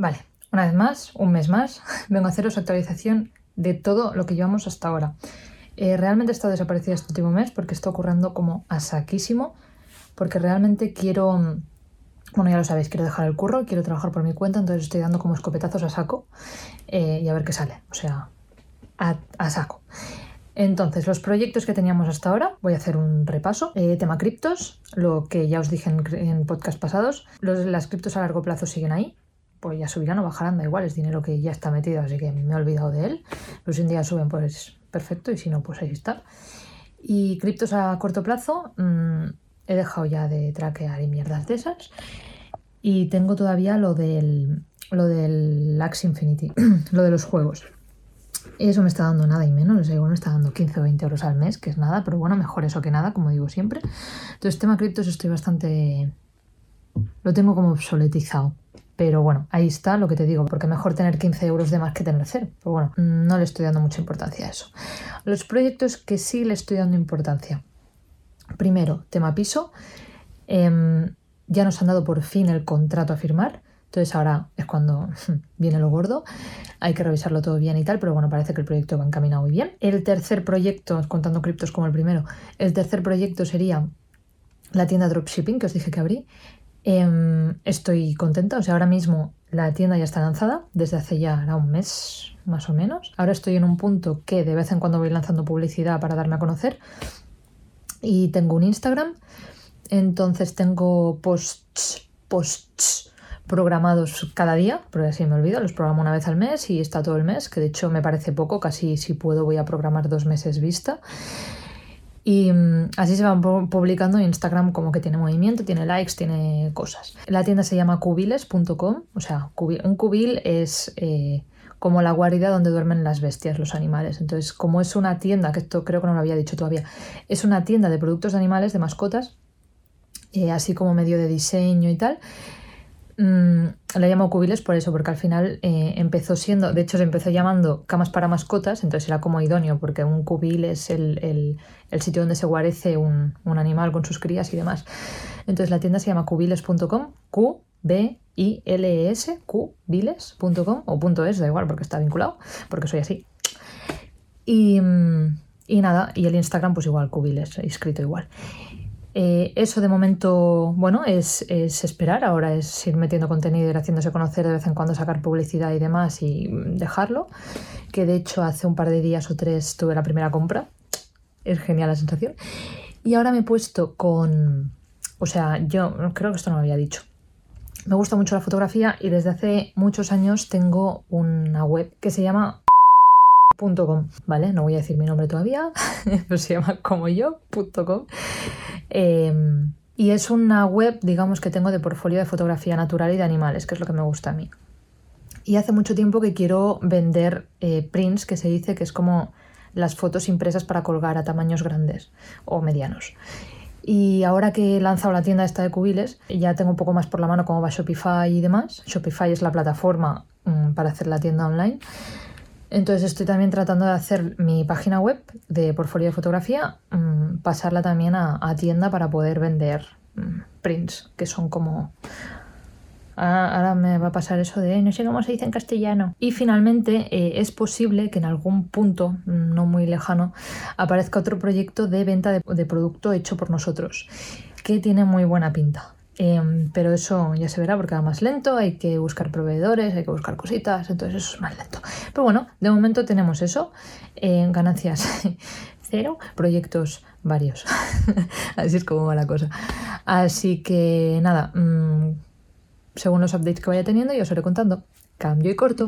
Vale, una vez más, un mes más, vengo a haceros actualización de todo lo que llevamos hasta ahora. Eh, realmente he estado desaparecida este último mes porque está ocurriendo como a saquísimo, porque realmente quiero, mm, bueno ya lo sabéis, quiero dejar el curro, quiero trabajar por mi cuenta, entonces estoy dando como escopetazos a saco eh, y a ver qué sale, o sea, a, saco. Entonces, los proyectos que teníamos hasta ahora, voy a hacer un repaso. Eh, tema criptos, lo que ya os dije en, en podcast pasados. Los, las criptos a largo plazo siguen ahí pues ya subirán o bajarán, da igual, es dinero que ya está metido, así que me he olvidado de él. Pero si un día suben, pues perfecto, y si no, pues ahí está. Y criptos a corto plazo, mm, he dejado ya de traquear y mierdas de esas. Y tengo todavía lo del, lo del Axe Infinity, lo de los juegos. Eso me está dando nada y menos, o sea, me está dando 15 o 20 euros al mes, que es nada, pero bueno, mejor eso que nada, como digo siempre. Entonces, tema criptos estoy bastante... Lo tengo como obsoletizado. Pero bueno, ahí está lo que te digo, porque mejor tener 15 euros de más que tener cero. Pero bueno, no le estoy dando mucha importancia a eso. Los proyectos que sí le estoy dando importancia. Primero, tema piso. Em, ya nos han dado por fin el contrato a firmar. Entonces ahora es cuando viene lo gordo. Hay que revisarlo todo bien y tal, pero bueno, parece que el proyecto va encaminado muy bien. El tercer proyecto, contando criptos como el primero, el tercer proyecto sería la tienda dropshipping que os dije que abrí. Em, estoy contenta, o sea, ahora mismo la tienda ya está lanzada desde hace ya un mes más o menos. Ahora estoy en un punto que de vez en cuando voy lanzando publicidad para darme a conocer y tengo un Instagram, entonces tengo posts, posts programados cada día, porque así me olvido, los programo una vez al mes y está todo el mes, que de hecho me parece poco, casi si puedo voy a programar dos meses vista. Y mm, así se van publicando Instagram como que tiene movimiento, tiene likes, tiene cosas. La tienda se llama cubiles.com, o sea, un cubil es eh, como la guarida donde duermen las bestias, los animales. Entonces, como es una tienda, que esto creo que no lo había dicho todavía, es una tienda de productos de animales, de mascotas, eh, así como medio de diseño y tal, Mm, la llamo cubiles por eso, porque al final eh, empezó siendo, de hecho se empezó llamando camas para mascotas, entonces era como idóneo, porque un cubil es el, sitio donde se guarece un, animal con sus crías y demás. Entonces la tienda se llama cubiles.com, Q, B, I, L, S, cubiles.com o punto .es, da igual, porque está vinculado, porque soy así. Y, mm, y nada, y el Instagram pues igual, cubiles, escrito igual. Eh, eso de momento, bueno, es, esperar, ahora es ir metiendo contenido, ir haciéndose conocer de vez en cuando, sacar publicidad y demás y dejarlo. Que de hecho hace un par de días o tres tuve la primera compra. Es genial la sensación. Y ahora me he puesto con... O sea, yo creo que esto no lo había dicho. Me gusta mucho la fotografía y desde hace muchos años tengo una web que se llama .com, ¿vale? No voy a decir mi nombre todavía, pero se llama como yo.com. Em, y es una web, digamos, que tengo de portfolio de fotografía natural y de animales, que es lo que me gusta a mí. Y hace mucho tiempo que quiero vender eh, prints, que se dice que es como las fotos impresas para colgar a tamaños grandes o medianos. Y ahora que he lanzado la tienda esta de cubiles, ya tengo un poco más por la mano cómo va Shopify y demás. Shopify es la plataforma mm, para hacer la tienda online. Entonces estoy también tratando de hacer mi página web de portfolio de fotografía, mm, pasarla también a, tienda para poder vender mm, prints, que son como... Ahora, me va a pasar eso de no sé cómo se dice en castellano. Y finalmente eh, es posible que en algún punto, mm, no muy lejano, aparezca otro proyecto de venta de producto hecho por nosotros, que tiene muy buena pinta. Em, pero eso ya se verá porque va más lento, hay que buscar proveedores, hay que buscar cositas, entonces eso es más lento. Pero bueno, de momento tenemos eso, en ganancias cero, proyectos varios. Así es como va la cosa. Así que nada, mm, según los updates que vaya teniendo, yo os iré contando. Cambio y corto.